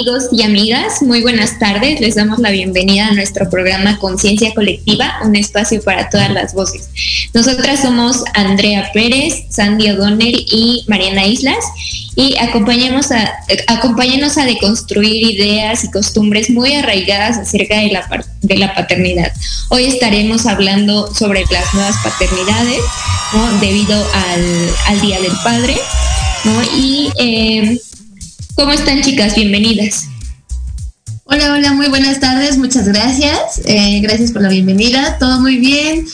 Amigos y amigas, muy buenas tardes. Les damos la bienvenida a nuestro programa Conciencia Colectiva, un espacio para todas las voces. Nosotras somos Andrea Pérez, Sandy O'Donnell y Mariana Islas y acompañemos a, acompáñenos a deconstruir ideas y costumbres muy arraigadas acerca de la, de la paternidad. Hoy estaremos hablando sobre las nuevas paternidades debido al, al, Día del Padre. ¿no? Y eh, ¿Cómo están chicas? Bienvenidas. Hola, hola, muy buenas tardes, muchas gracias. Eh, gracias por la bienvenida, todo muy bien.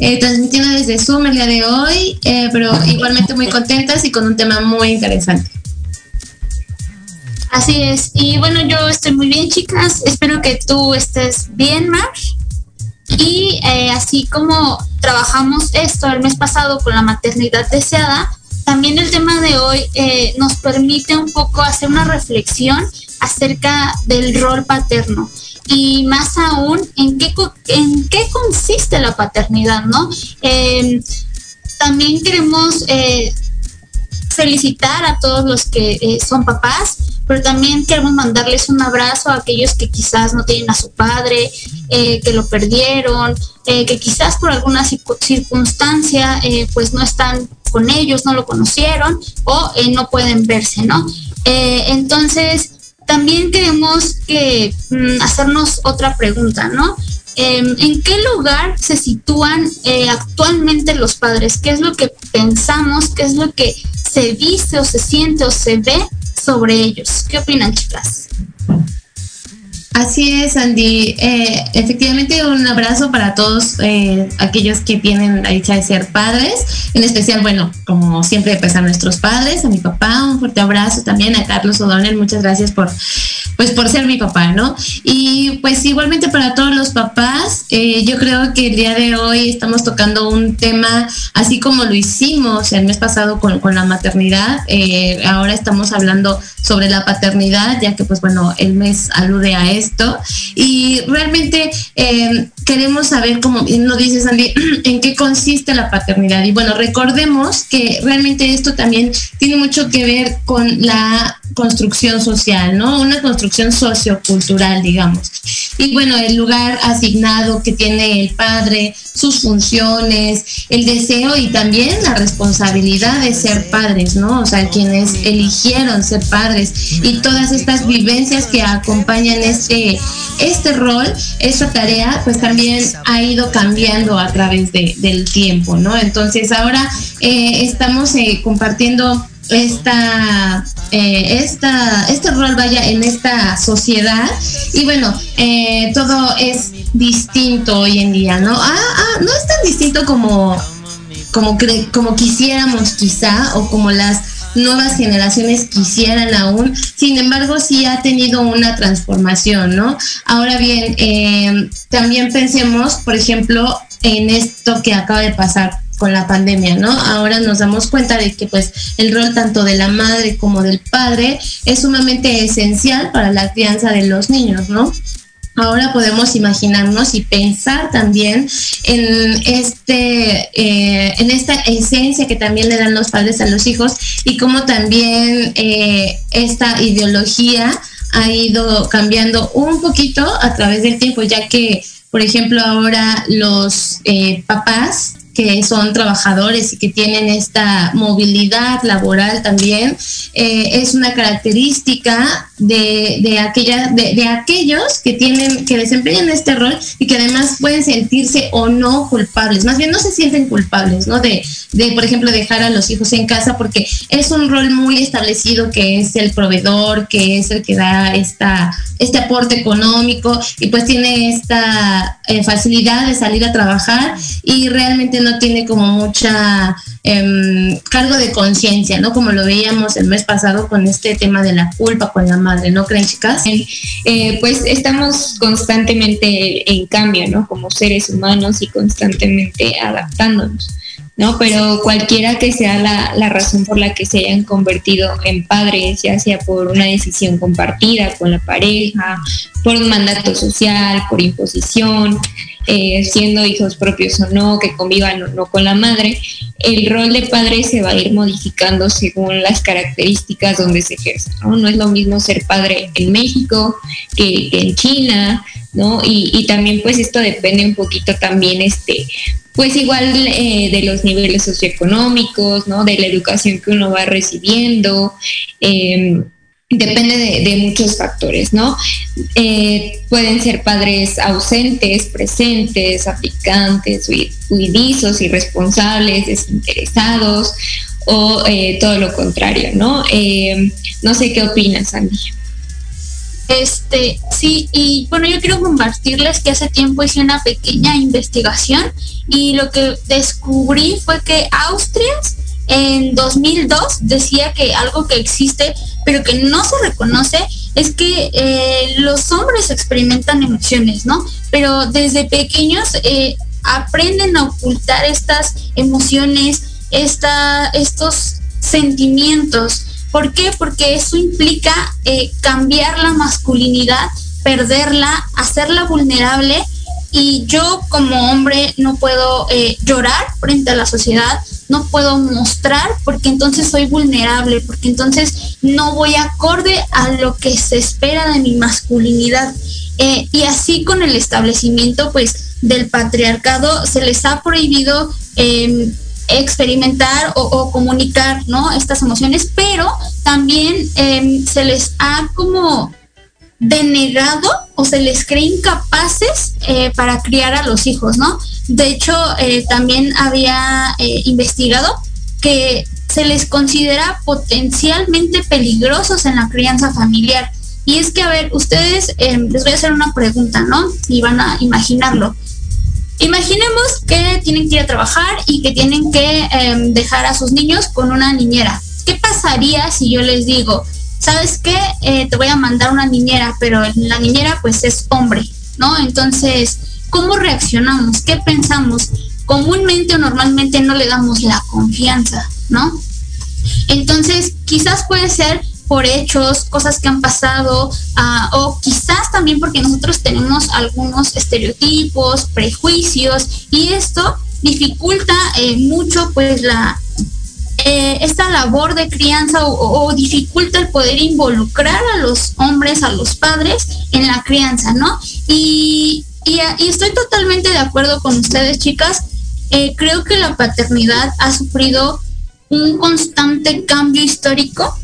Eh, transmitiendo desde Zoom el día de hoy, eh, pero igualmente muy contentas y con un tema muy interesante. Así es, y bueno, yo estoy muy bien chicas, espero que tú estés bien, Mar. Y así como trabajamos esto el mes pasado con la maternidad deseada, también el tema de hoy eh, nos permite un poco hacer una reflexión acerca del rol paterno y más aún en qué, en qué consiste la paternidad, ¿no? Em, también queremos eh, felicitar a todos los que eh, son papás, pero también queremos mandarles un abrazo a aquellos que quizás no tienen a su padre, que lo perdieron, que quizás por alguna circunstancia pues no están con ellos, no lo conocieron o eh, no pueden verse, ¿no? Eh, entonces, también queremos que, mm, hacernos otra pregunta, ¿no? Em, ¿En qué lugar se sitúan eh, actualmente los padres? ¿Qué es lo que pensamos? ¿Qué es lo que se dice o se siente o se ve sobre ellos? ¿Qué opinan, chicas? Así es, Andy. Eh, efectivamente, un abrazo para todos eh, aquellos que tienen la dicha de ser padres. En especial, bueno, como siempre, pues a nuestros padres, a mi papá, un fuerte abrazo también a Carlos O'Donnell. Muchas gracias por, pues, por ser mi papá, ¿no? Y pues igualmente para todos los papás, eh, yo creo que el día de hoy estamos tocando un tema, así como lo hicimos el mes pasado con, con la maternidad. ahora estamos hablando sobre la paternidad, ya que, pues, bueno, el mes alude a eso y realmente eh, queremos saber, como nos dice Sandy, en qué consiste la paternidad. Y bueno, recordemos que realmente esto también tiene mucho que ver con la construcción social, ¿no? Una construcción sociocultural, digamos. Y bueno, el lugar asignado que tiene el padre, sus funciones, el deseo y también la responsabilidad de ser padres, ¿no? O sea, quienes eligieron ser padres y todas estas vivencias que acompañan este, este rol, esta tarea, pues también ha ido cambiando a través del tiempo, ¿no? Entonces ahora eh, estamos eh, compartiendo esta, eh, esta, este rol vaya en esta sociedad y bueno, eh, todo es distinto hoy en día, ¿no? Ah, ah, no es tan distinto como, como, como quisiéramos quizá o como las nuevas generaciones quisieran aún, sin embargo sí ha tenido una transformación, ¿no? Ahora bien, eh, también pensemos, por ejemplo, en esto que acaba de pasar con la pandemia, ¿no? Ahora nos damos cuenta de que pues el rol tanto de la madre como del padre es sumamente esencial para la crianza de los niños, ¿no? Ahora podemos imaginarnos y pensar también en este, eh, en esta esencia que también le dan los padres a los hijos y cómo también eh, esta ideología ha ido cambiando un poquito a través del tiempo, ya que, por ejemplo, ahora los eh, papás que son trabajadores y que tienen esta movilidad laboral también, eh, es una característica de, de, aquella, de, de, aquellos que tienen, que desempeñan este rol y que además pueden sentirse o no culpables, más bien no se sienten culpables, ¿no? De, de, por ejemplo, dejar a los hijos en casa porque es un rol muy establecido que es el proveedor, que es el que da esta, este aporte económico y pues tiene esta eh, facilidad de salir a trabajar y realmente no tiene como mucha eh, cargo de conciencia, ¿no? Como lo veíamos el mes pasado con este tema de la culpa con la madre, ¿no creen chicas? Eh, pues estamos constantemente en cambio, ¿no? Como seres humanos y constantemente adaptándonos. ¿No? Pero cualquiera que sea la, la, razón por la que se hayan convertido en padres, ya sea por una decisión compartida con la pareja, por un mandato social, por imposición, eh, siendo hijos propios o no, que convivan o no con la madre, el rol de padre se va a ir modificando según las características donde se ejerce, ¿no? No es lo mismo ser padre en México que, que en China, ¿no? Y, y, también pues esto depende un poquito también este pues igual eh, de los niveles socioeconómicos, ¿no? De la educación que uno va recibiendo. Eh, depende de, muchos factores, ¿no? Eh, pueden ser padres ausentes, presentes, aplicantes, huidizos, irresponsables, desinteresados o eh, todo lo contrario, ¿no? Eh, no sé qué opinas, Andy. Este, sí, y bueno, yo quiero compartirles que hace tiempo hice una pequeña investigación y lo que descubrí fue que Austria en 2002 decía que algo que existe pero que no se reconoce es que eh, los hombres experimentan emociones, ¿no? Pero desde pequeños eh, aprenden a ocultar estas emociones, esta, estos sentimientos ¿Por qué? Porque eso implica eh, cambiar la masculinidad, perderla, hacerla vulnerable y yo como hombre no puedo eh, llorar frente a la sociedad, no puedo mostrar porque entonces soy vulnerable, porque entonces no voy acorde a lo que se espera de mi masculinidad. Eh, y así con el establecimiento pues del patriarcado se les ha prohibido eh, experimentar o, comunicar ¿no? estas emociones, pero también eh, se les ha como denegado o se les cree incapaces eh, para criar a los hijos, ¿no? De hecho, eh, también había eh, investigado que se les considera potencialmente peligrosos en la crianza familiar. Y es que, a ver, ustedes, les voy a hacer una pregunta, ¿no? Y van a imaginarlo. Imaginemos que tienen que ir a trabajar y que tienen que eh, dejar a sus niños con una niñera. ¿Qué pasaría si yo les digo, sabes qué, eh, te voy a mandar una niñera, pero la niñera pues es hombre, ¿no? Entonces, ¿cómo reaccionamos? ¿Qué pensamos? Comúnmente o normalmente no le damos la confianza, ¿no? Entonces, quizás puede ser por hechos, cosas que han pasado, uh, o quizás también porque nosotros tenemos algunos estereotipos, prejuicios, y esto dificulta eh, mucho pues la eh, esta labor de crianza o, dificulta el poder involucrar a los hombres, a los padres en la crianza, ¿no? Y, y, y estoy totalmente de acuerdo con ustedes, chicas. Eh, creo que la paternidad ha sufrido un constante cambio histórico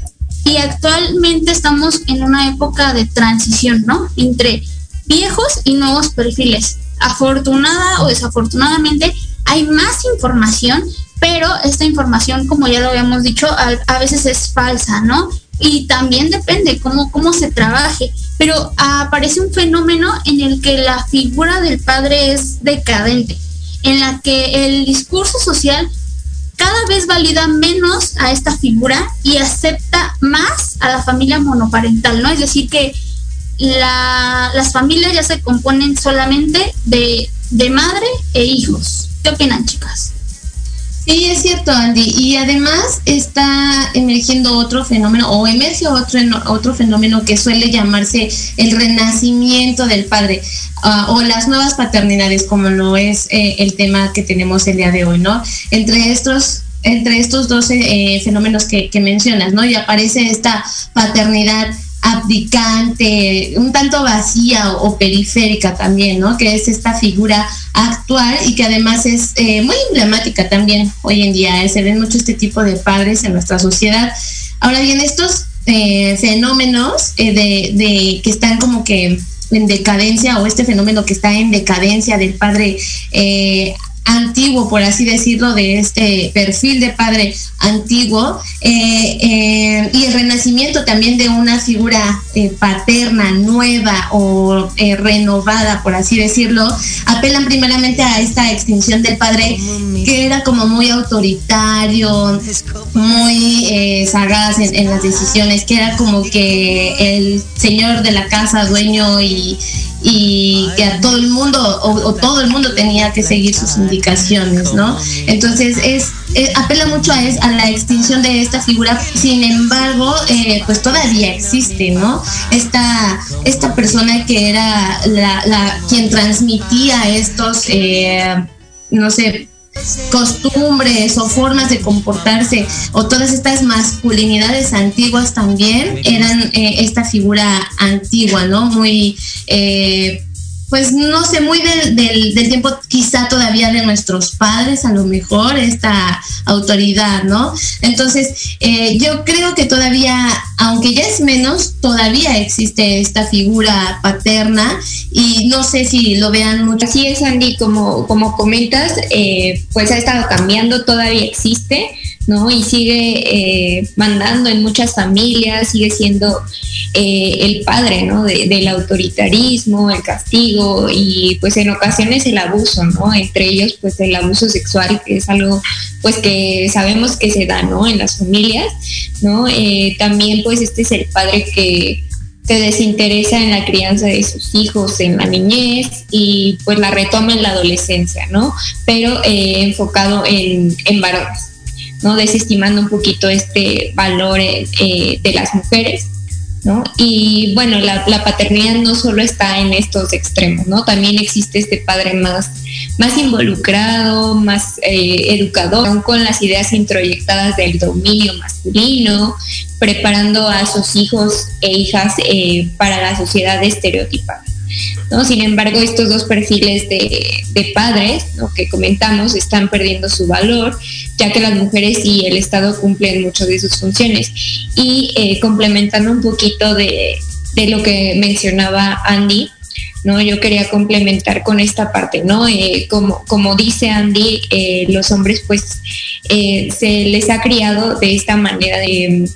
y actualmente estamos en una época de transición, ¿no? Entre viejos y nuevos perfiles. Afortunada o desafortunadamente hay más información, pero esta información, como ya lo habíamos dicho, a, veces es falsa, ¿no? Y también depende cómo, cómo se trabaje. Pero aparece un fenómeno en el que la figura del padre es decadente, en la que el discurso social cada vez valida menos a esta figura y acepta más a la familia monoparental, ¿no? Es decir, que la, las familias ya se componen solamente de, de madre e hijos. ¿Qué opinan, chicas? Sí, es cierto, Andy. Y además está emergiendo otro fenómeno, o emerge otro, otro fenómeno que suele llamarse el renacimiento del padre, uh, o las nuevas paternidades, como lo es eh, el tema que tenemos el día de hoy, ¿no? Entre estos entre estos dos eh, fenómenos que, que, mencionas, ¿no? Y aparece esta paternidad abdicante, un tanto vacía o, periférica también, ¿no? Que es esta figura actual y que además es eh, muy emblemática también hoy en día. ¿eh? Se ven mucho este tipo de padres en nuestra sociedad. Ahora bien, estos eh, fenómenos de, de, que están como que en decadencia o este fenómeno que está en decadencia del padre antiguo, por así decirlo, de este perfil de padre antiguo eh, eh, y el renacimiento también de una figura eh, paterna nueva o renovada, por así decirlo, apelan primeramente a esta extinción del padre que era como muy autoritario, muy sagaz en, las decisiones, que era como que el señor de la casa, dueño y que a todo el mundo o, todo el mundo tenía que seguir sus ¿no? Entonces es, apela mucho a, a la extinción de esta figura, sin embargo, eh, pues todavía existe, ¿no? Esta, esta persona que era la, la quien transmitía estos, eh, no sé, costumbres o formas de comportarse o todas estas masculinidades antiguas también eran eh, esta figura antigua, ¿no? Muy pues no sé, muy del, del, tiempo quizá todavía de nuestros padres, a lo mejor, esta autoridad, ¿no? Entonces, eh, yo creo que todavía, aunque ya es menos, todavía existe esta figura paterna y no sé si lo vean mucho. Así es, Andy, como, como comentas, eh, pues ha estado cambiando, todavía existe ¿no? Y sigue eh, mandando en muchas familias, sigue siendo eh, el padre, ¿no? del autoritarismo, el castigo y pues en ocasiones el abuso, ¿no? Entre ellos pues el abuso sexual, que es algo pues que sabemos que se da, ¿no? En las familias, ¿no? Eh, también pues este es el padre que se desinteresa en la crianza de sus hijos en la niñez y pues la retoma en la adolescencia, ¿no? Pero enfocado en, en varones. ¿No? Desestimando un poquito este valor eh, eh, de las mujeres. ¿No? Y bueno, la, paternidad no solo está en estos extremos, ¿no? También existe este padre más, más involucrado, más eh, educador, con las ideas introyectadas del dominio masculino, preparando a sus hijos e hijas para la sociedad estereotipada. ¿No? Sin embargo, estos dos perfiles de, padres que comentamos están perdiendo su valor, ya que las mujeres y el Estado cumplen mucho de sus funciones. Y eh, complementando un poquito de, lo que mencionaba Andy, ¿no? Yo quería complementar con esta parte, ¿no? Eh, como, como dice Andy, eh, los hombres pues se les ha criado de esta manera de,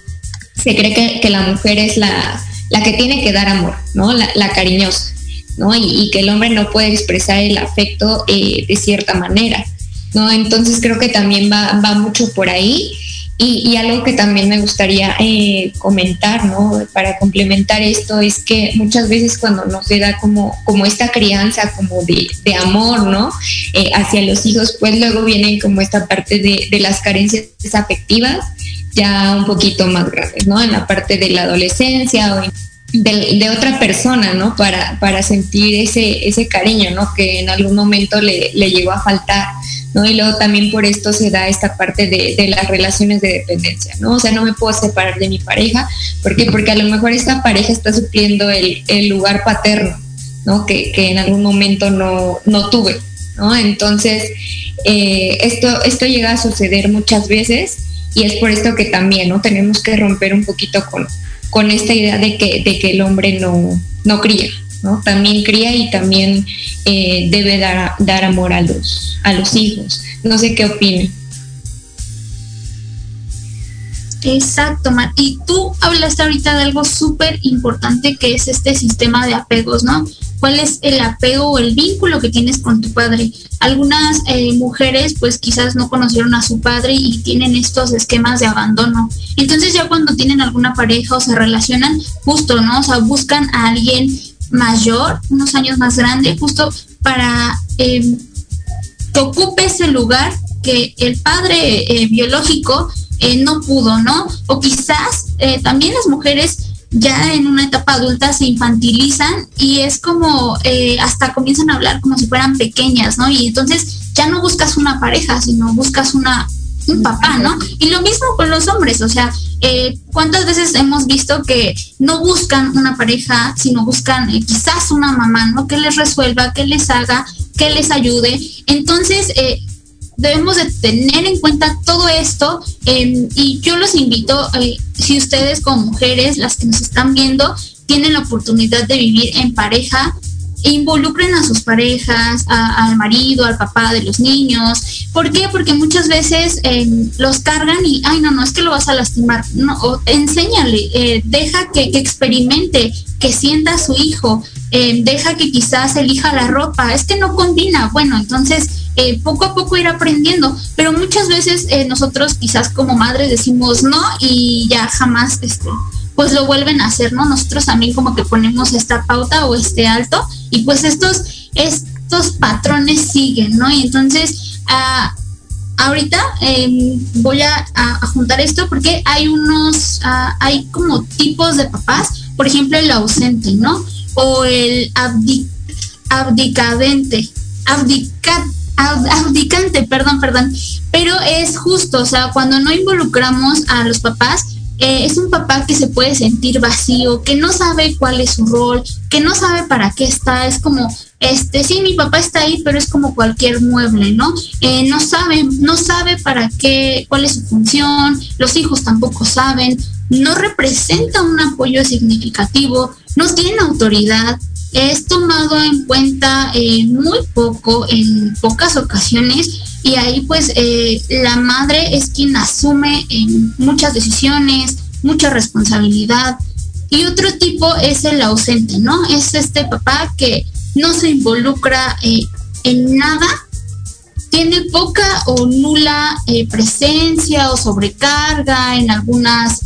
se cree que, la mujer es la, la, que tiene que dar amor, ¿no? La cariñosa. ¿No? Y, que el hombre no puede expresar el afecto eh, de cierta manera, ¿no? Entonces creo que también va, mucho por ahí. Y, algo que también me gustaría eh, comentar, ¿no? Para complementar esto, es que muchas veces cuando no se da como, como esta crianza, como de, amor, ¿no? Eh, hacia los hijos, pues luego vienen como esta parte de, de las carencias afectivas ya un poquito más grandes, ¿no? En la parte de la adolescencia o de, otra persona, ¿no? Para, para sentir ese, ese cariño, ¿no? Que en algún momento le, le llegó a faltar, ¿no? Y luego también por esto se da esta parte de, de, las relaciones de dependencia, ¿no? O sea, no me puedo separar de mi pareja, ¿por qué? Porque a lo mejor esta pareja está supliendo el, el lugar paterno, ¿no? Que, que, en algún momento no, no tuve, ¿no? Entonces, eh, esto, esto llega a suceder muchas veces y es por esto que también, ¿no? Tenemos que romper un poquito con con esta idea de que, de que el hombre no, no cría, ¿no? También cría y también eh, debe dar, dar amor a los, a los hijos. No sé qué opinen. Exacto, Mar. Y tú hablaste ahorita de algo súper importante que es este sistema de apegos, ¿no? ¿Cuál es el apego o el vínculo que tienes con tu padre? Algunas eh, mujeres pues quizás no conocieron a su padre y tienen estos esquemas de abandono. Entonces ya cuando tienen alguna pareja o se relacionan, justo, ¿no? O sea, buscan a alguien mayor, unos años más grande, justo para em, que ocupe ese lugar que el padre eh, biológico eh, no pudo, ¿no? O quizás eh, también las mujeres ya en una etapa adulta se infantilizan y es como eh, hasta comienzan a hablar como si fueran pequeñas, ¿no? Y entonces ya no buscas una pareja, sino buscas una un papá, ¿no? Y lo mismo con los hombres, o sea, eh, ¿cuántas veces hemos visto que no buscan una pareja, sino buscan eh, quizás una mamá, ¿no? Que les resuelva, que les haga, que les ayude. Entonces, eh, debemos de tener en cuenta todo esto em, y yo los invito, si ustedes como mujeres, las que nos están viendo, tienen la oportunidad de vivir en pareja, involucren a sus parejas, al marido, al papá de los niños. ¿Por qué? Porque muchas veces em, los cargan y, ay, no, no, es que lo vas a lastimar. No, o, enséñale, eh, deja que, experimente, que sienta a su hijo, em, deja que quizás elija la ropa. Es que no combina. Bueno, entonces eh, poco a poco ir aprendiendo. Pero muchas veces eh, nosotros quizás como madres decimos no y ya jamás este, pues lo vuelven a hacer, ¿no? Nosotros también como que ponemos esta pauta o este alto y pues estos, estos patrones siguen, ¿no? Y entonces, ah, ahorita em, voy a, juntar esto porque hay unos, ah, hay como tipos de papás, por ejemplo, el ausente, ¿no? O el abdicadente, abdicante, perdón, perdón, pero es justo, o sea, cuando no involucramos a los papás, eh, es un papá que se puede sentir vacío, que no sabe cuál es su rol, que no sabe para qué está, es como, este, sí, mi papá está ahí, pero es como cualquier mueble, ¿no? Eh, no sabe, no sabe para qué, cuál es su función, los hijos tampoco saben, no representa un apoyo significativo, no tiene autoridad, es tomado en cuenta eh, muy poco, en pocas ocasiones, y ahí pues eh, la madre es quien asume en muchas decisiones, mucha responsabilidad. Y otro tipo es el ausente, ¿no? Es este papá que no se involucra eh, en nada, tiene poca o nula eh, presencia o sobrecarga en algunas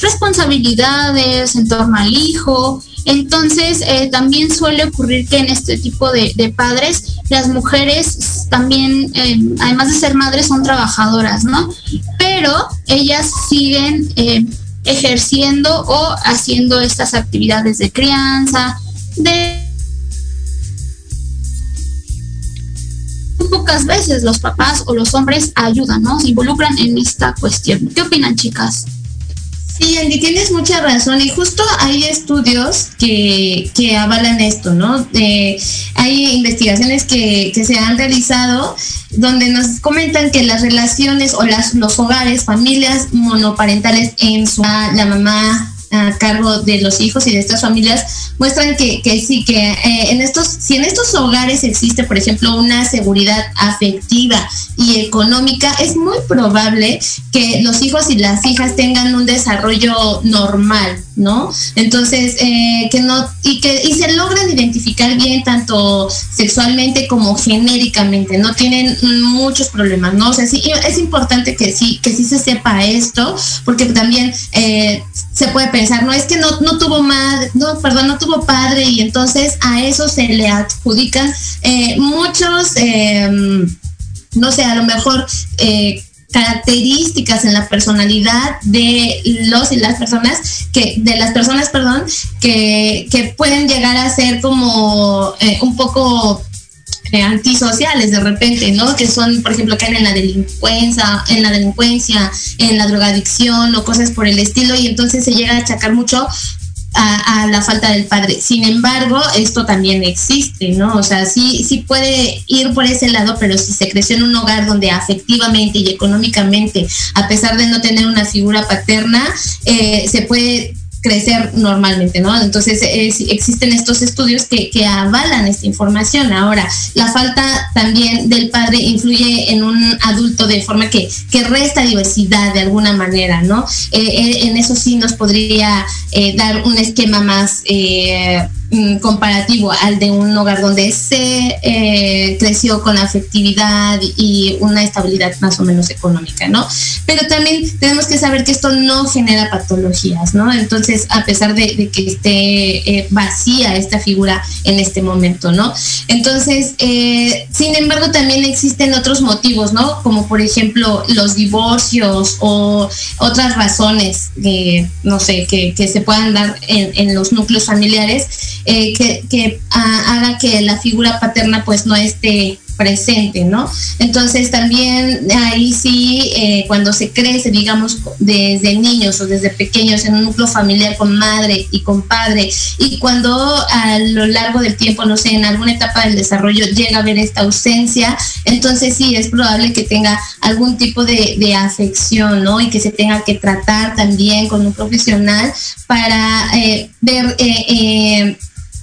responsabilidades en torno al hijo entonces, eh, también suele ocurrir que en este tipo de, padres, las mujeres también, eh, además de ser madres, son trabajadoras, ¿no? Pero ellas siguen eh, ejerciendo o haciendo estas actividades de crianza, de... Pocas veces los papás o los hombres ayudan, ¿no? Se involucran en esta cuestión. ¿Qué opinan, chicas? Sí, Andy, tienes mucha razón y justo hay estudios que, que avalan esto, ¿no? Hay investigaciones que, que, se han realizado donde nos comentan que las relaciones o las, los hogares, familias monoparentales en su la mamá a cargo de los hijos y de estas familias muestran que, que sí, que eh, en estos, si en estos hogares existe, por ejemplo, una seguridad afectiva y económica, es muy probable que los hijos y las hijas tengan un desarrollo normal, ¿no? Entonces, eh, que no, y que, y se logran identificar bien tanto sexualmente como genéricamente, no tienen muchos problemas, ¿no? O sea, sí, es importante que sí, que sí se sepa esto, porque también eh, se puede pensar, no es que no, no tuvo madre, no, perdón, no tuvo padre y entonces a eso se le adjudican eh, muchos, no sé, a lo mejor características en la personalidad de los y las personas que de las personas perdón que, que pueden llegar a ser como eh, un poco antisociales de repente, ¿no? Que son, por ejemplo, caen en la delincuencia, en la delincuencia, en la drogadicción o cosas por el estilo y entonces se llega a achacar mucho a, la falta del padre. Sin embargo, esto también existe, ¿no? O sea, sí, sí puede ir por ese lado, pero si se creció en un hogar donde afectivamente y económicamente, a pesar de no tener una figura paterna, eh, se puede crecer normalmente, ¿no? Entonces existen estos estudios que, que, avalan esta información. Ahora, la falta también del padre influye en un adulto de forma que, que resta diversidad de alguna manera, ¿no? Eh, eh, en eso sí nos podría eh, dar un esquema más Mm, comparativo al de un hogar donde se eh, creció con afectividad y una estabilidad más o menos económica, ¿no? Pero también tenemos que saber que esto no genera patologías, ¿no? Entonces, a pesar de, que esté eh, vacía esta figura en este momento, ¿no? Entonces, eh, sin embargo, también existen otros motivos, ¿no? Como por ejemplo los divorcios o otras razones, no sé, que, se puedan dar en, en los núcleos familiares eh, que, haga que la figura paterna pues no esté presente, ¿no? Entonces también ahí sí, eh, cuando se crece, digamos, desde niños o desde pequeños en un núcleo familiar con madre y con padre, y cuando a lo largo del tiempo, no sé, en alguna etapa del desarrollo llega a haber esta ausencia, entonces sí es probable que tenga algún tipo de, de afección, ¿no? Y que se tenga que tratar también con un profesional para eh, ver eh,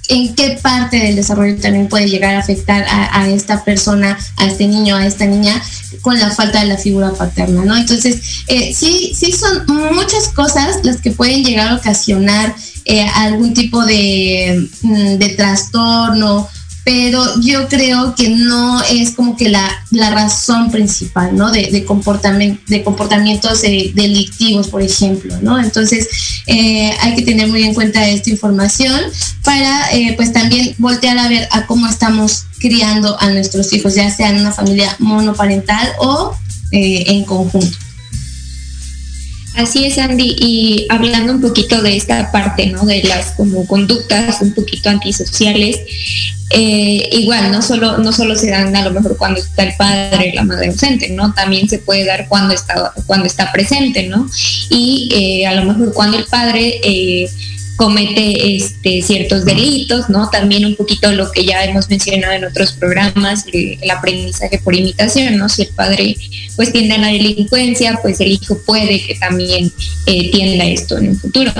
en qué parte del desarrollo también puede llegar a afectar a, esta persona, a este niño, a esta niña, con la falta de la figura paterna, ¿no? Entonces, sí, sí son muchas cosas las que pueden llegar a ocasionar algún tipo de, mm, de trastorno pero yo creo que no es como que la, razón principal, ¿no? De, de, de comportamientos eh, delictivos, por ejemplo, ¿no? Entonces, eh, hay que tener muy en cuenta esta información para, eh, pues, también voltear a ver a cómo estamos criando a nuestros hijos, ya sea en una familia monoparental o en conjunto. Así es, Andy. Y hablando un poquito de esta parte, ¿no? De las como conductas un poquito antisociales, eh, igual, no solo, no solo se dan a lo mejor cuando está el padre la madre ausente, ¿no? También se puede dar cuando está, cuando está presente, ¿no? Y eh, a lo mejor cuando el padre eh, comete este, ciertos delitos, ¿no? También un poquito lo que ya hemos mencionado en otros programas, el, aprendizaje por imitación, ¿no? Si el padre pues tiende a la delincuencia, pues el hijo puede que también eh, tienda esto en un futuro.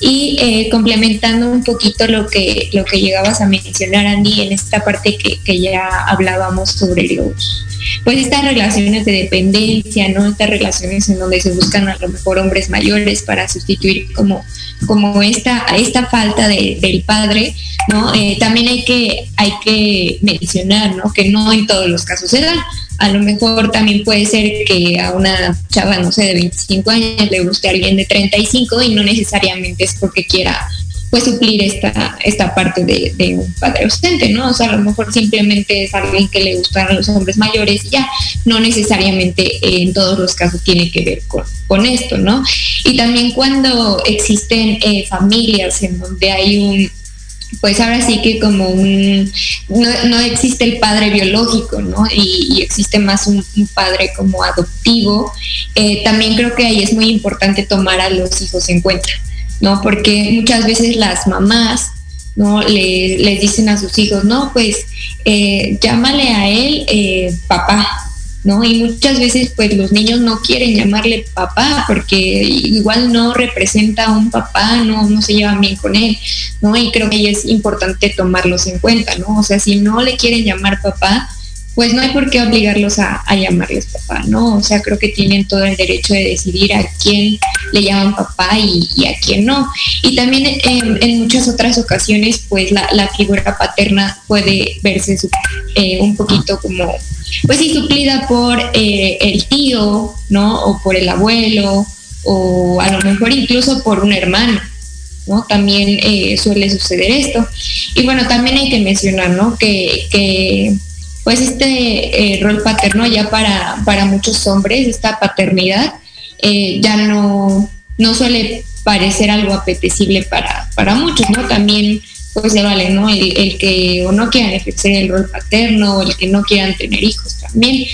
Y eh, complementando un poquito lo que, lo que llegabas a mencionar, Andy, en esta parte que, que ya hablábamos sobre los pues estas relaciones de dependencia, ¿no? Estas relaciones en donde se buscan a lo mejor hombres mayores para sustituir como, como esta, esta falta de, del padre. Eh, también hay que, hay que mencionar, ¿no? Que no en todos los casos se da. A lo mejor también puede ser que a una chava, no sé, de 25 años le guste a alguien de 35 y no necesariamente es porque quiera pues suplir esta, esta parte de, un padre ausente, ¿no? O sea, a lo mejor simplemente es alguien que le gustan los hombres mayores y ya, no necesariamente en todos los casos tiene que ver con, con esto, ¿no? Y también cuando existen eh, familias en donde hay un pues ahora sí que como un, no, existe el padre biológico, ¿no? Y, existe más un, padre como adoptivo, eh, también creo que ahí es muy importante tomar a los hijos en cuenta. ¿No? Porque muchas veces las mamás, ¿no? Le, les dicen a sus hijos, no, pues eh, llámale a él eh, papá, ¿no? Y muchas veces pues los niños no quieren llamarle papá porque igual no representa a un papá, no, no se llevan bien con él, ¿no? Y creo que es importante tomarlos en cuenta, ¿no? O sea, si no le quieren llamar papá, pues no hay por qué obligarlos a, llamarles papá, ¿no? O sea, creo que tienen todo el derecho de decidir a quién le llaman papá y, a quién no. Y también en, muchas otras ocasiones, pues la, figura paterna puede verse eh, un poquito como, pues sí, suplida por eh, el tío, ¿no? O por el abuelo, o a lo mejor incluso por un hermano. ¿no? También eh, suele suceder esto. Y bueno, también hay que mencionar, ¿no? Que, que pues este eh, rol paterno ya para, para muchos hombres, esta paternidad, eh, ya no, no suele parecer algo apetecible para, para muchos, ¿no? También pues se vale, ¿no? El, que o no quieran ejercer el rol paterno o el que no quieran tener hijos también.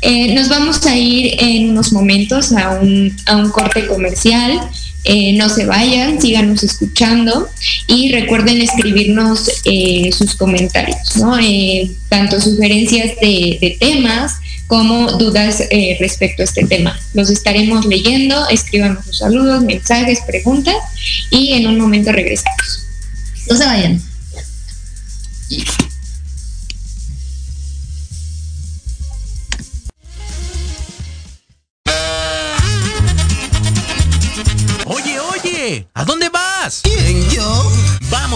Eh, nos vamos a ir en unos momentos a un, a un corte comercial. Eh, no se vayan, síganos escuchando y recuerden escribirnos eh, sus comentarios, ¿no? Eh, tanto sugerencias de, temas como dudas respecto a este tema. Los estaremos leyendo, escriban sus saludos, mensajes, preguntas y en un momento regresamos. No se vayan.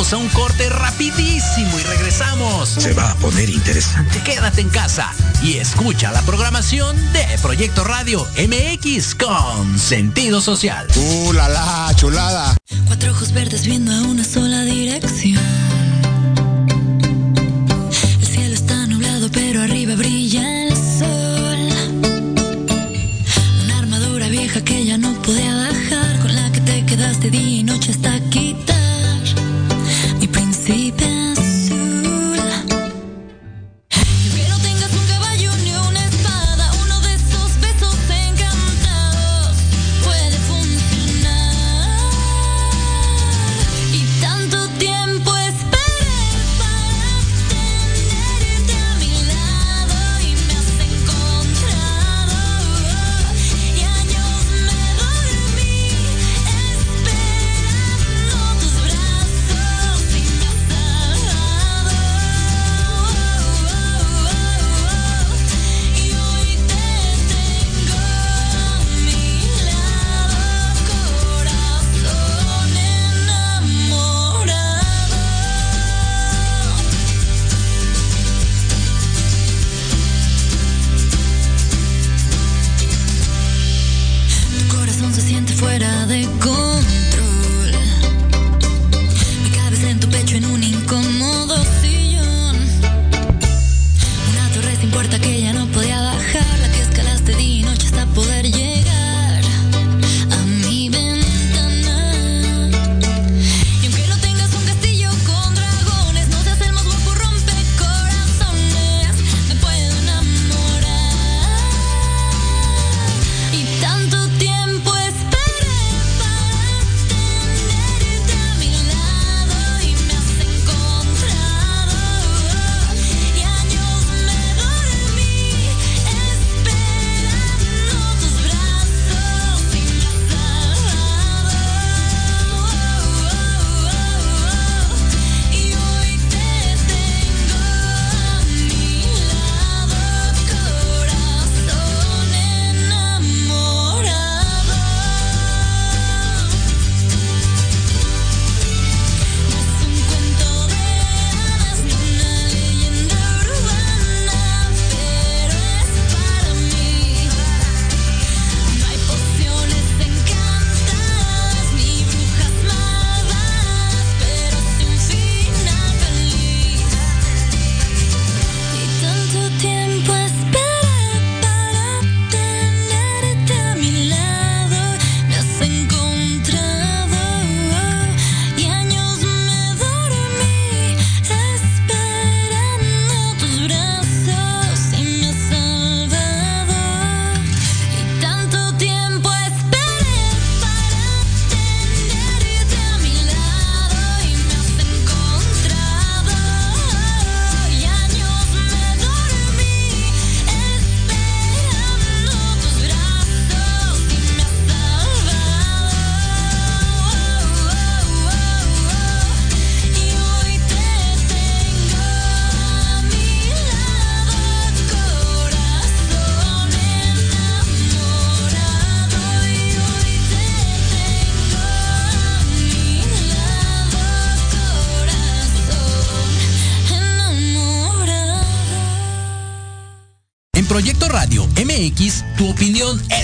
Vamos a un corte rapidísimo y regresamos. Se va a poner interesante. Quédate en casa y escucha la programación de Proyecto Radio MX con sentido social. ¡Uh, la, la chulada! Cuatro ojos verdes viendo a una sola dirección.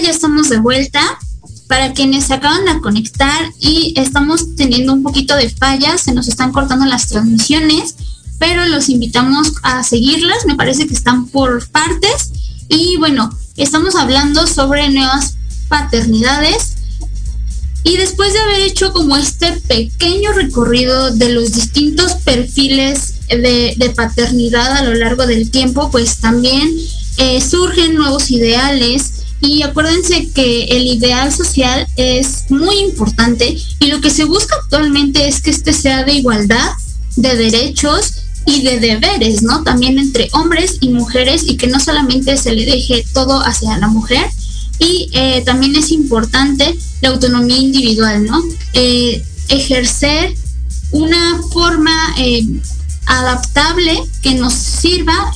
De vuelta. Para quienes se acaban de conectar y estamos teniendo un poquito de fallas, se nos están cortando las transmisiones, pero los invitamos a seguirlas. Me parece que están por partes. Y bueno, estamos hablando sobre nuevas paternidades. Y después de haber hecho como este pequeño recorrido de los distintos perfiles de, paternidad a lo largo del tiempo, pues también eh, surgen nuevos ideales, y acuérdense que el ideal social es muy importante y lo que se busca actualmente es que este sea de igualdad de derechos y de deberes, ¿no? También entre hombres y mujeres y que no solamente se le deje todo hacia la mujer. Y eh, también es importante la autonomía individual, ¿no? Eh, ejercer una forma eh, adaptable que nos sirva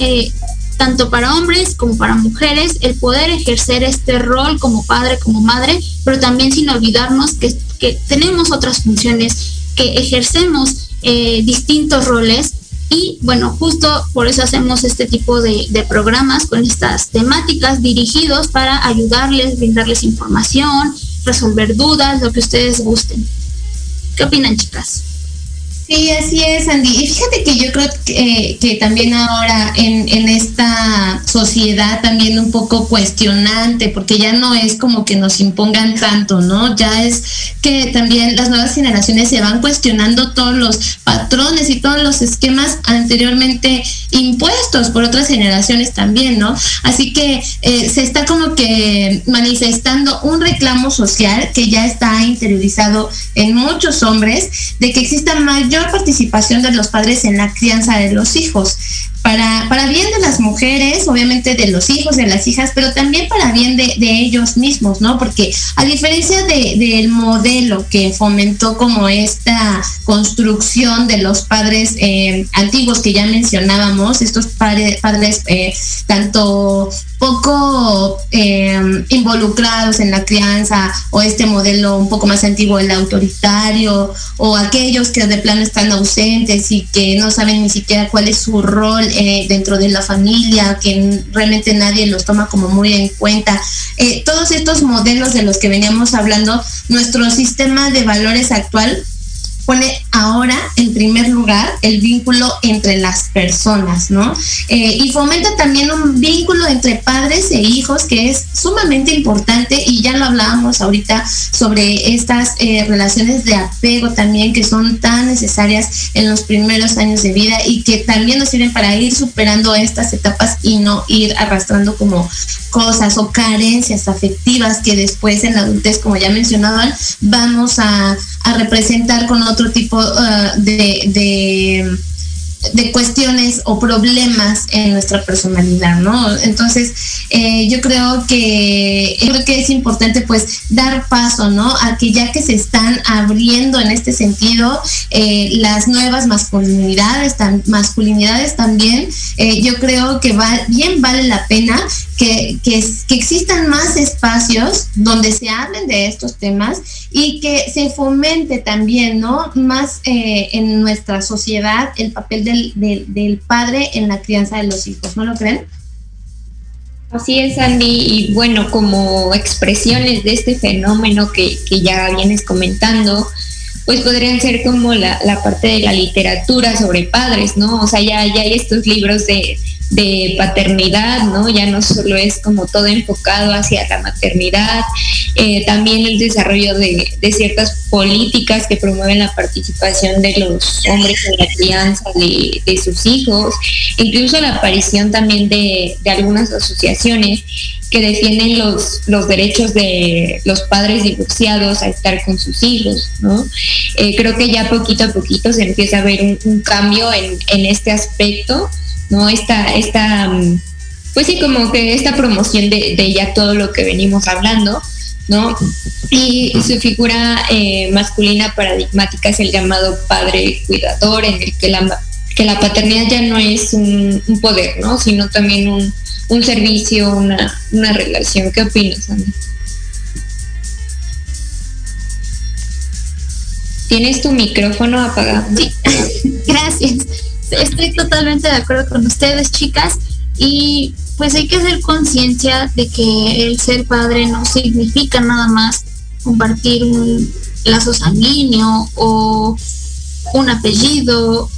tanto para hombres como para mujeres, el poder ejercer este rol como padre, como madre, pero también sin olvidarnos que, tenemos otras funciones, que ejercemos eh, distintos roles y bueno, justo por eso hacemos este tipo de, de, programas con estas temáticas dirigidos para ayudarles, brindarles información, resolver dudas, lo que ustedes gusten. ¿Qué opinan, chicas? Sí, así es, Andy. Y fíjate que yo creo que, que también ahora en, en, esta sociedad también un poco cuestionante, porque ya no es como que nos impongan tanto, ¿no? Ya es que también las nuevas generaciones se van cuestionando todos los patrones y todos los esquemas anteriormente impuestos por otras generaciones también, ¿no? Así que eh, se está como que manifestando un reclamo social que ya está interiorizado en muchos hombres de que exista mayor participación de los padres en la crianza de los hijos. Para, para bien de las mujeres, obviamente de los hijos, de las hijas, pero también para bien de, ellos mismos, ¿no? Porque a diferencia del modelo que fomentó como esta construcción de los padres eh, antiguos que ya mencionábamos, estos padres, padres eh, tanto poco eh, involucrados en la crianza o este modelo un poco más antiguo, el autoritario, o aquellos que de plano están ausentes y que no saben ni siquiera cuál es su rol eh, dentro de la familia, que realmente nadie los toma como muy en cuenta. Eh, todos estos modelos de los que veníamos hablando, nuestro sistema de valores actual pone ahora en primer lugar el vínculo entre las personas, ¿no? Eh, y fomenta también un vínculo entre padres e hijos que es sumamente importante y ya lo hablábamos ahorita sobre estas eh, relaciones de apego también que son tan necesarias en los primeros años de vida y que también nos sirven para ir superando estas etapas y no ir arrastrando como cosas o carencias afectivas que después en la adultez, como ya mencionaban, vamos a, representar con otro tipo uh, de de cuestiones o problemas en nuestra personalidad, ¿no? Entonces, eh, yo creo que creo que es importante pues dar paso, ¿no? A que ya que se están abriendo en este sentido eh, las nuevas masculinidades, masculinidades también, eh, yo creo que bien vale la pena que, que, que existan más espacios donde se hablen de estos temas y que se fomente también, ¿no? Más en nuestra sociedad el papel de del, padre en la crianza de los hijos, ¿no lo creen? Así es, Andy. Y bueno, como expresiones de este fenómeno que, ya vienes comentando, pues podrían ser como la, la, parte de la literatura sobre padres, ¿no? O sea, ya, ya hay estos libros de, de paternidad, ¿no? Ya no solo es como todo enfocado hacia la maternidad, eh, también el desarrollo de, ciertas políticas que promueven la participación de los hombres en la crianza de, sus hijos, incluso la aparición también de, algunas asociaciones que defienden los, los derechos de los padres divorciados a estar con sus hijos, ¿no? Eh, creo que ya poquito a poquito se empieza a ver un, cambio en, en este aspecto ¿no? Esta, esta, mm, pues sí, como que esta promoción de, ya todo lo que venimos hablando, ¿no? Y su figura eh, masculina paradigmática es el llamado padre cuidador, en el que la, que la paternidad ya no es un, poder, ¿no? Sino también un, servicio, una, una relación. ¿Qué opinas, Ana? Tienes tu micrófono apagado. Sí, gracias estoy totalmente de acuerdo con ustedes, chicas, y pues hay que hacer conciencia de que el ser padre no significa nada más compartir un lazo sanguíneo o un apellido,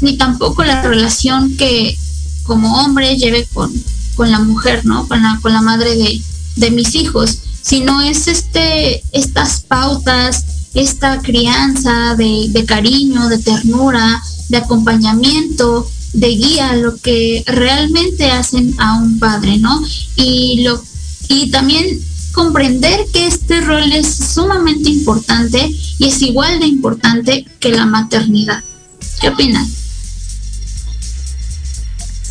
ni tampoco la relación que como hombre lleve con, con la mujer, ¿no? Con la, con la madre de, de mis hijos, sino es este, estas pautas, esta crianza de, de cariño, de ternura, de acompañamiento, de guía, lo que realmente hacen a un padre, ¿no? Y lo y también comprender que este rol es sumamente importante y es igual de importante que la maternidad. ¿Qué opinan?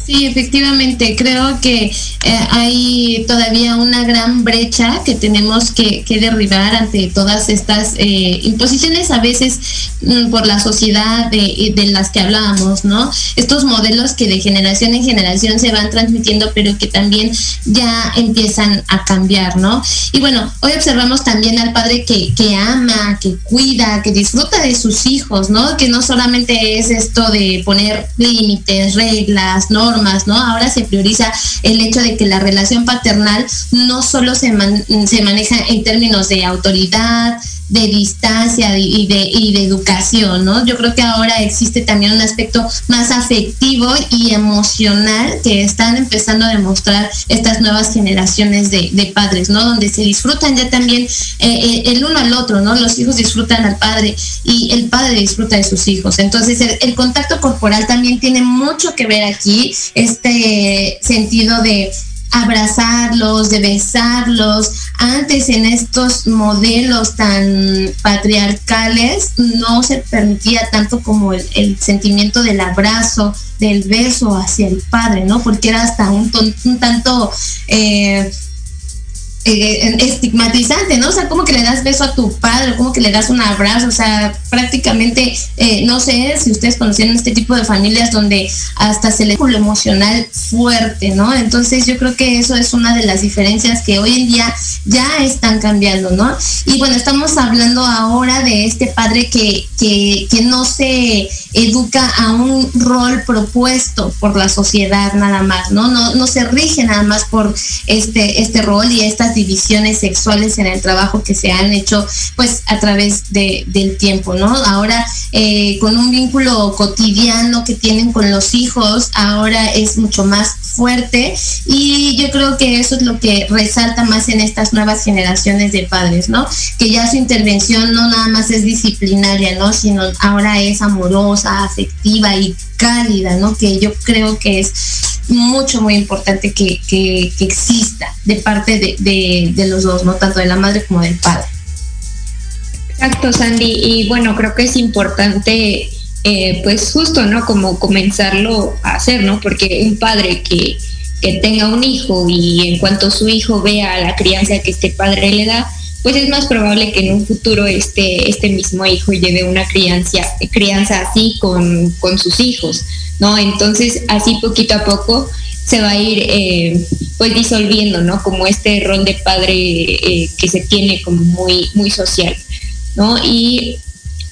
Sí, efectivamente, creo que eh, hay todavía una gran brecha que tenemos que, derribar ante todas estas eh, imposiciones a veces mm, por la sociedad de, las que hablábamos, ¿no? Estos modelos que de generación en generación se van transmitiendo, pero que también ya empiezan a cambiar, ¿no? Y bueno, hoy observamos también al padre que, ama, que cuida, que disfruta de sus hijos, ¿no? Que no solamente es esto de poner límites, reglas, ¿no? Ahora se prioriza el hecho de que la relación paternal no solo se, se maneja en términos de autoridad, de distancia y de, y de educación, ¿no? Yo creo que ahora existe también un aspecto más afectivo y emocional que están empezando a demostrar estas nuevas generaciones de, padres, ¿no? Donde se disfrutan ya también eh, eh, el uno al otro, ¿no? Los hijos disfrutan al padre y el padre disfruta de sus hijos. Entonces el contacto corporal también tiene mucho que ver aquí, este sentido de abrazarlos, de besarlos, antes en estos modelos tan patriarcales no se permitía tanto como el, sentimiento del abrazo, del beso hacia el padre, ¿no? Porque era hasta un, un tanto... Eh, eh, estigmatizante, ¿no? O sea, como que le das beso a tu padre, como que le das un abrazo, o sea, prácticamente, eh, no sé si ustedes conocieron este tipo de familias donde hasta se le lo emocional fuerte, ¿no? Entonces yo creo que eso es una de las diferencias que hoy en día ya están cambiando, ¿no? Y bueno, estamos hablando ahora de este padre que, que, que no se educa a un rol propuesto por la sociedad nada más, ¿no? No, no se rige nada más por este, este rol y estas divisiones sexuales en el trabajo que se han hecho pues a través de, del tiempo, ¿no? Ahora eh, con un vínculo cotidiano que tienen con los hijos, ahora es mucho más fuerte y yo creo que eso es lo que resalta más en estas nuevas generaciones de padres, ¿no? Que ya su intervención no nada más es disciplinaria, ¿no? Sino ahora es amorosa, afectiva y cálida, ¿no? Que yo creo que es mucho, muy importante que, exista de parte de, los dos, ¿no? Tanto de la madre como del padre. Exacto, Sandy. Y bueno, creo que es importante, eh, pues justo, ¿no? Como comenzarlo a hacer, ¿no? Porque un padre que, que tenga un hijo y en cuanto su hijo vea la crianza que este padre le da, pues es más probable que en un futuro este, este mismo hijo lleve una crianza, crianza así con, con sus hijos, ¿no? Entonces, así poquito a poco se va a ir eh, pues disolviendo, ¿no? Como este rol de padre eh, que se tiene como muy, muy social, ¿no? Y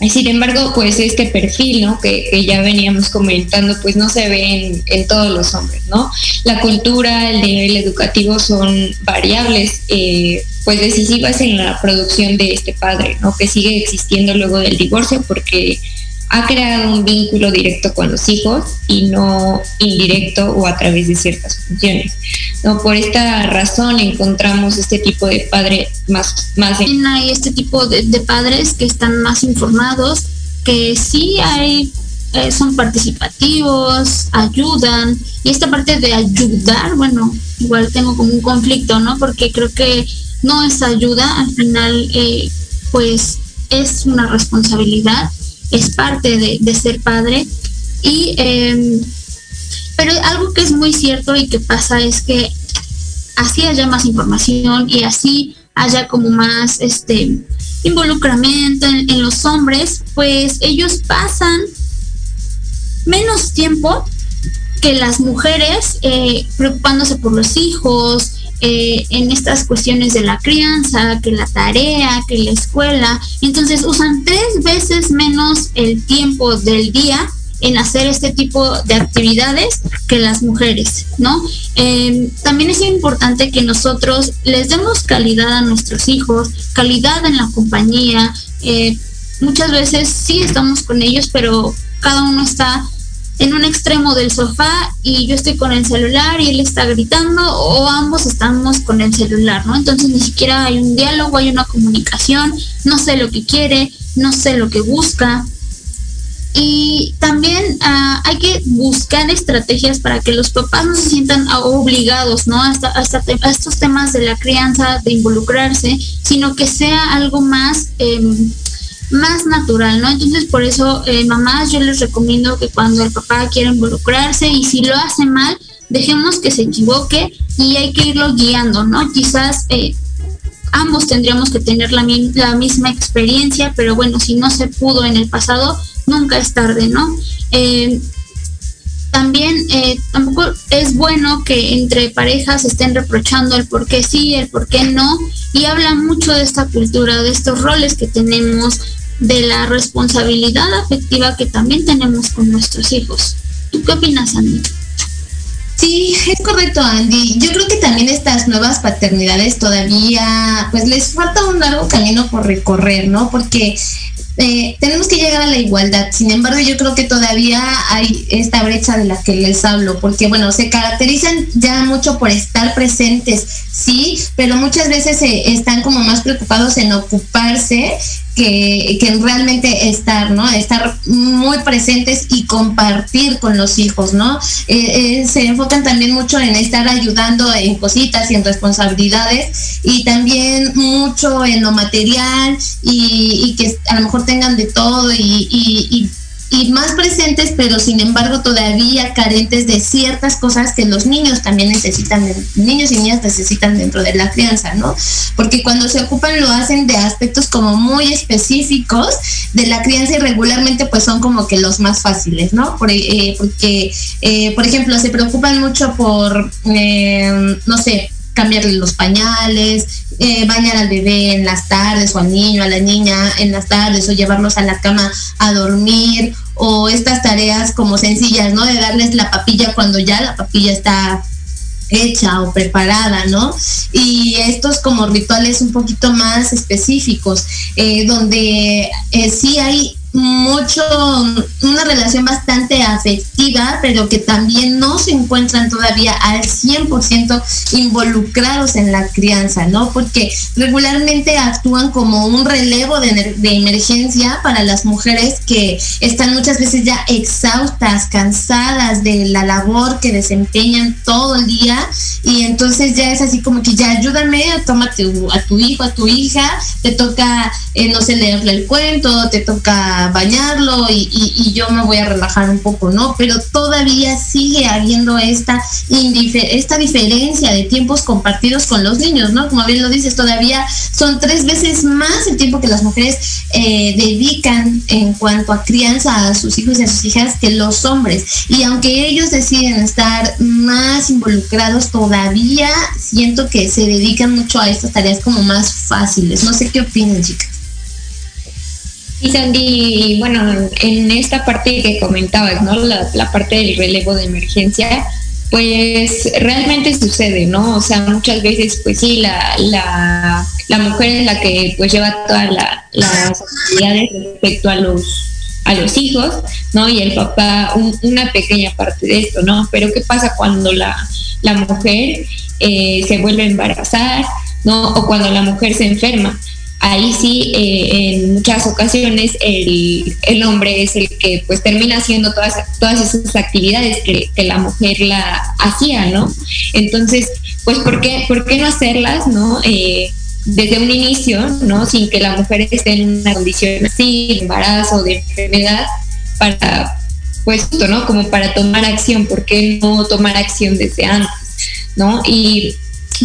sin embargo, pues este perfil, ¿no? Que, ya veníamos comentando, pues no se ve en, todos los hombres, ¿no? La cultura, el nivel educativo son variables, eh, pues decisivas en la producción de este padre, ¿no? Que sigue existiendo luego del divorcio porque ha creado un vínculo directo con los hijos y no indirecto o a través de ciertas funciones. ¿no? Por esta razón encontramos este tipo de padre más... más hay este tipo de, padres que están más informados, que sí hay eh, son participativos, ayudan. Y esta parte de ayudar, bueno, igual tengo como un conflicto, ¿no? Porque creo que no es ayuda, al final, eh, pues es una responsabilidad es parte de, ser padre. Y, em, pero algo que es muy cierto y que pasa es que así haya más información y así haya como más este involucramiento en, los hombres, pues ellos pasan menos tiempo que las mujeres eh, preocupándose por los hijos, eh, en estas cuestiones de la crianza, que la tarea, que la escuela. Entonces usan tres veces menos el tiempo del día en hacer este tipo de actividades que las mujeres, ¿no? Em, también es importante que nosotros les demos calidad a nuestros hijos, calidad en la compañía. Eh, muchas veces sí estamos con ellos, pero cada uno está en un extremo del sofá y yo estoy con el celular y él está gritando o ambos estamos con el celular, ¿no? Entonces ni siquiera hay un diálogo, hay una comunicación, no sé lo que quiere, no sé lo que busca. Y también ah, hay que buscar estrategias para que los papás no se sientan obligados, ¿no? Hasta, hasta a estos temas de la crianza, de involucrarse, sino que sea algo más... Eh, más natural, ¿no? Entonces por eso, eh, mamás, yo les recomiendo que cuando el papá quiera involucrarse y si lo hace mal, dejemos que se equivoque y hay que irlo guiando, ¿no? Quizás eh, ambos tendríamos que tener la, misma experiencia, pero bueno, si no se pudo en el pasado, nunca es tarde, ¿no? Eh, también tampoco es bueno que entre parejas estén reprochando el por qué sí, el por qué no, y habla mucho de esta cultura, de estos roles que tenemos, de la responsabilidad afectiva que también tenemos con nuestros hijos. ¿Tú qué opinas, Andy? Sí, es correcto, Andy. Yo creo que también estas nuevas paternidades todavía, pues les falta un largo camino por recorrer, ¿no? Porque eh, tenemos que llegar a la igualdad. Sin embargo, yo creo que todavía hay esta brecha de la que les hablo, porque bueno, se caracterizan ya mucho por estar presentes, sí, pero muchas veces están como más preocupados en ocuparse que, que, realmente estar, ¿no? Estar muy presentes y compartir con los hijos, ¿no? Eh, eh, se enfocan también mucho en estar ayudando en cositas y en responsabilidades y también mucho en lo material y, que a lo mejor tengan de todo y y más presentes, pero sin embargo todavía carentes de ciertas cosas que los niños también necesitan, niños y niñas necesitan dentro de la crianza, ¿no? Porque cuando se ocupan lo hacen de aspectos como muy específicos de la crianza y regularmente pues son como que los más fáciles, ¿no? Eh, porque, eh, por ejemplo, se preocupan mucho por, eh, no sé, cambiarle los pañales, eh, bañar al bebé en las tardes o al niño, a la niña en las tardes o llevarlos a la cama a dormir o estas tareas como sencillas, ¿no? De darles la papilla cuando ya la papilla está hecha o preparada, ¿no? Y estos como rituales un poquito más específicos, eh, donde eh, sí hay mucho, una relación bastante afectiva, pero que también no se encuentran todavía al 100% involucrados en la crianza, ¿no? Porque regularmente actúan como un relevo de, emergencia para las mujeres que están muchas veces ya exhaustas, cansadas de la labor que desempeñan todo el día y entonces ya es así como que ya ayúdame, tómate a tu hijo, a tu hija, te toca, eh, no sé, leerle el cuento, te toca bañarlo y, yo me voy a relajar un poco, ¿no? Pero todavía sigue habiendo esta, esta diferencia de tiempos compartidos con los niños, ¿no? Como bien lo dices, todavía son tres veces más el tiempo que las mujeres eh, dedican en cuanto a crianza a sus hijos y a sus hijas que los hombres. Y aunque ellos deciden estar más involucrados, todavía siento que se dedican mucho a estas tareas como más fáciles. No sé qué opinan, chicas. Y Sandy, bueno, en esta parte que comentabas, ¿no? La, parte del relevo de emergencia, pues realmente sucede, ¿no? O sea, muchas veces, pues sí, la, la, la mujer es la que pues lleva todas las actividades respecto a los a los hijos, ¿no? Y el papá una pequeña parte de esto, ¿no? Pero ¿qué pasa cuando la, la mujer eh, se vuelve a embarazar, ¿no? O cuando la mujer se enferma ahí sí, eh, en muchas ocasiones el, el, hombre es el que pues termina haciendo todas, todas esas actividades que, la mujer la hacía, ¿no? Entonces, pues, ¿por qué, por qué no hacerlas, no? Eh, desde un inicio, ¿no? Sin que la mujer esté en una condición así, de embarazo, de enfermedad, para, pues, ¿no? Como para tomar acción, ¿por qué no tomar acción desde antes, ¿no? Y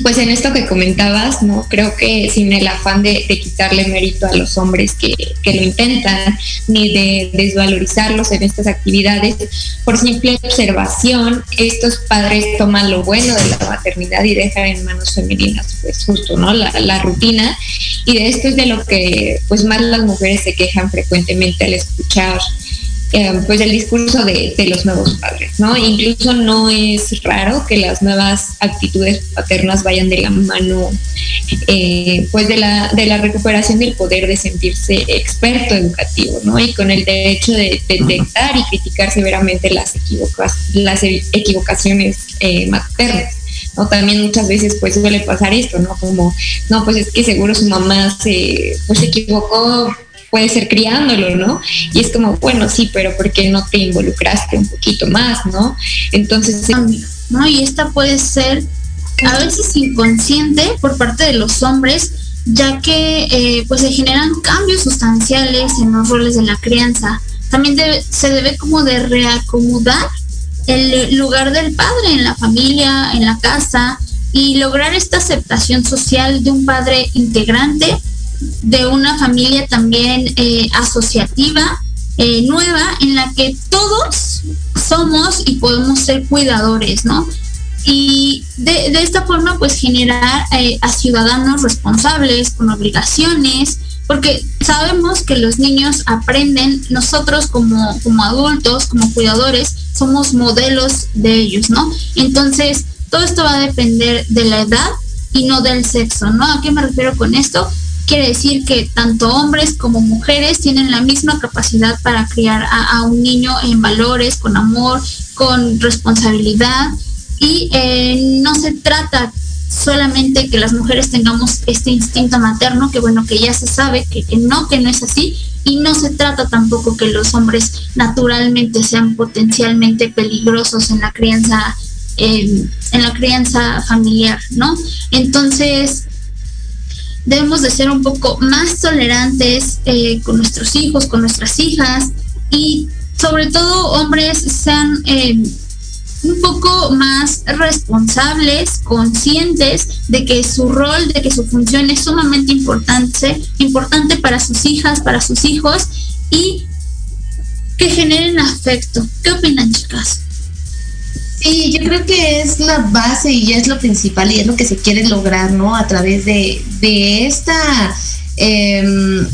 pues en esto que comentabas, ¿no? Creo que sin el afán de, quitarle mérito a los hombres que, lo intentan, ni de desvalorizarlos en estas actividades, por simple observación, estos padres toman lo bueno de la maternidad y dejan en manos femeninas, pues justo, ¿no? La, la rutina. Y de esto es de lo que, pues más las mujeres se quejan frecuentemente al escuchar eh, pues el discurso de, los nuevos padres, ¿no? Incluso no es raro que las nuevas actitudes paternas vayan de la mano, eh, pues de la, de la recuperación del poder de sentirse experto educativo, ¿no? Y con el derecho de detectar y criticar severamente las, las equivocaciones eh, maternas. ¿no? También muchas veces pues suele pasar esto, ¿no? Como, no, pues es que seguro su mamá se, pues, se equivocó puede ser criándolo, ¿no? Y es como, bueno, sí, pero ¿por qué no te involucraste un poquito más, ¿no? Entonces... ¿no? Y esta puede ser a veces inconsciente por parte de los hombres, ya que eh, pues se generan cambios sustanciales en los roles de la crianza. También se debe como de reacomodar el lugar del padre en la familia, en la casa, y lograr esta aceptación social de un padre integrante de una familia también eh, asociativa, eh, nueva, en la que todos somos y podemos ser cuidadores, ¿no? Y de, esta forma, pues generar eh, a ciudadanos responsables, con obligaciones, porque sabemos que los niños aprenden, nosotros como, como adultos, como cuidadores, somos modelos de ellos, ¿no? Entonces, todo esto va a depender de la edad y no del sexo, ¿no? ¿A qué me refiero con esto? Quiere decir que tanto hombres como mujeres tienen la misma capacidad para criar a, un niño en valores, con amor, con responsabilidad y eh, no se trata solamente que las mujeres tengamos este instinto materno, que bueno, que ya se sabe que, no, que no es así, y no se trata tampoco que los hombres naturalmente sean potencialmente peligrosos en la crianza, en la crianza familiar, ¿no? Entonces, debemos de ser un poco más tolerantes eh, con nuestros hijos, con nuestras hijas, y sobre todo hombres sean... Eh, un poco más responsables, conscientes de que su rol, de que su función es sumamente importante, importante para sus hijas, para sus hijos y que generen afecto. ¿Qué opinan, chicas? Sí, yo creo que es la base y es lo principal y es lo que se quiere lograr, ¿no? A través de, de esta em,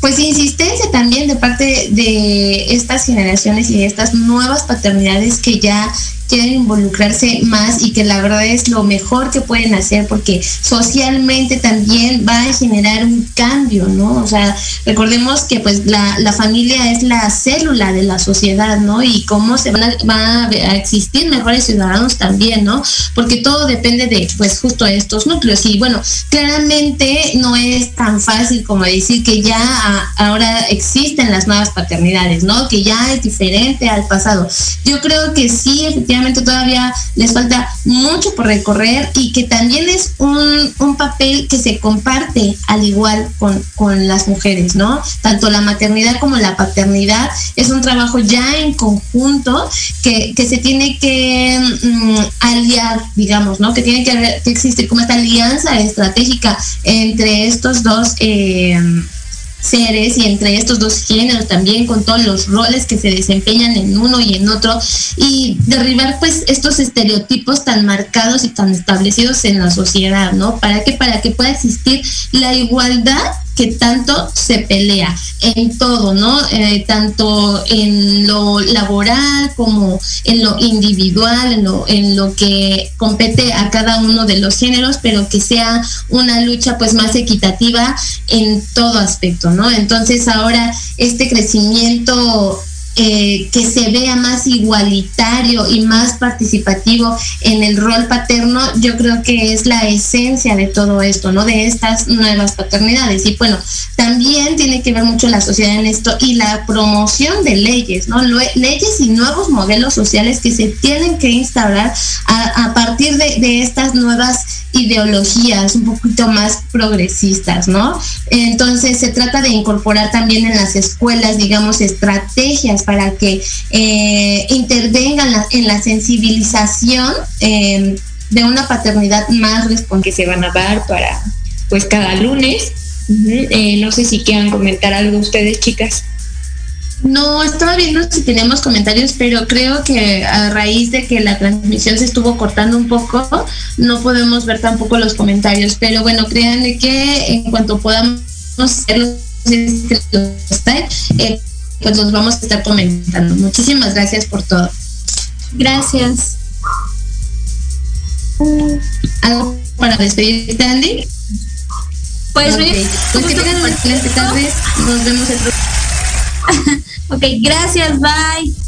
pues insistencia también de parte de estas generaciones y de estas nuevas paternidades que ya quieren involucrarse más y que la verdad es lo mejor que pueden hacer porque socialmente también va a generar un cambio, ¿no? O sea, recordemos que pues la, la familia es la célula de la sociedad, ¿no? Y cómo se van a, va a existir mejores ciudadanos también, ¿no? Porque todo depende de pues justo estos núcleos y bueno, claramente no es tan fácil como decir que ya ahora existen las nuevas paternidades, ¿no? Que ya es diferente al pasado. Yo creo que sí, efectivamente, todavía les falta mucho por recorrer y que también es un, un papel que se comparte al igual con, con, las mujeres, ¿no? Tanto la maternidad como la paternidad es un trabajo ya en conjunto que, que se tiene que mm, aliar, digamos, ¿no? Que tiene que, que, existir como esta alianza estratégica entre estos dos. Eh, seres y entre estos dos géneros también con todos los roles que se desempeñan en uno y en otro y derribar pues estos estereotipos tan marcados y tan establecidos en la sociedad, ¿no? Para que para que pueda existir la igualdad que tanto se pelea en todo, ¿no? Eh, tanto en lo laboral como en lo individual, en lo, en lo que compete a cada uno de los géneros, pero que sea una lucha pues más equitativa en todo aspecto, ¿no? Entonces ahora este crecimiento eh, que se vea más igualitario y más participativo en el rol paterno, yo creo que es la esencia de todo esto, ¿no? De estas nuevas paternidades. Y bueno, también tiene que ver mucho la sociedad en esto y la promoción de leyes, ¿no? Leyes y nuevos modelos sociales que se tienen que instaurar a, partir de, de estas nuevas ideologías un poquito más progresistas, ¿no? Entonces se trata de incorporar también en las escuelas, digamos, estrategias para que eh, intervengan en la sensibilización em, de una paternidad más responsable. Que se van a dar para, pues, cada lunes. Eh, no sé si quieran comentar algo ustedes, chicas. No, estaba viendo si tenemos comentarios, pero creo que a raíz de que la transmisión se estuvo cortando un poco, no podemos ver tampoco los comentarios. Pero bueno, créanme que en cuanto podamos hacerlo, eh, pues los vamos a estar comentando. Muchísimas gracias por todo. Gracias. ¿Algo para despedirte, Andy? Pues, okay. pues que tengan una excelente tarde. Nos vemos el próximo. ok, gracias, bye.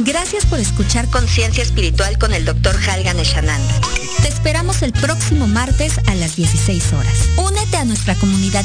Gracias por escuchar Conciencia Espiritual con el Dr. Halgan Eshananda. Te esperamos el próximo martes a las 16 horas. Únete a nuestra comunidad.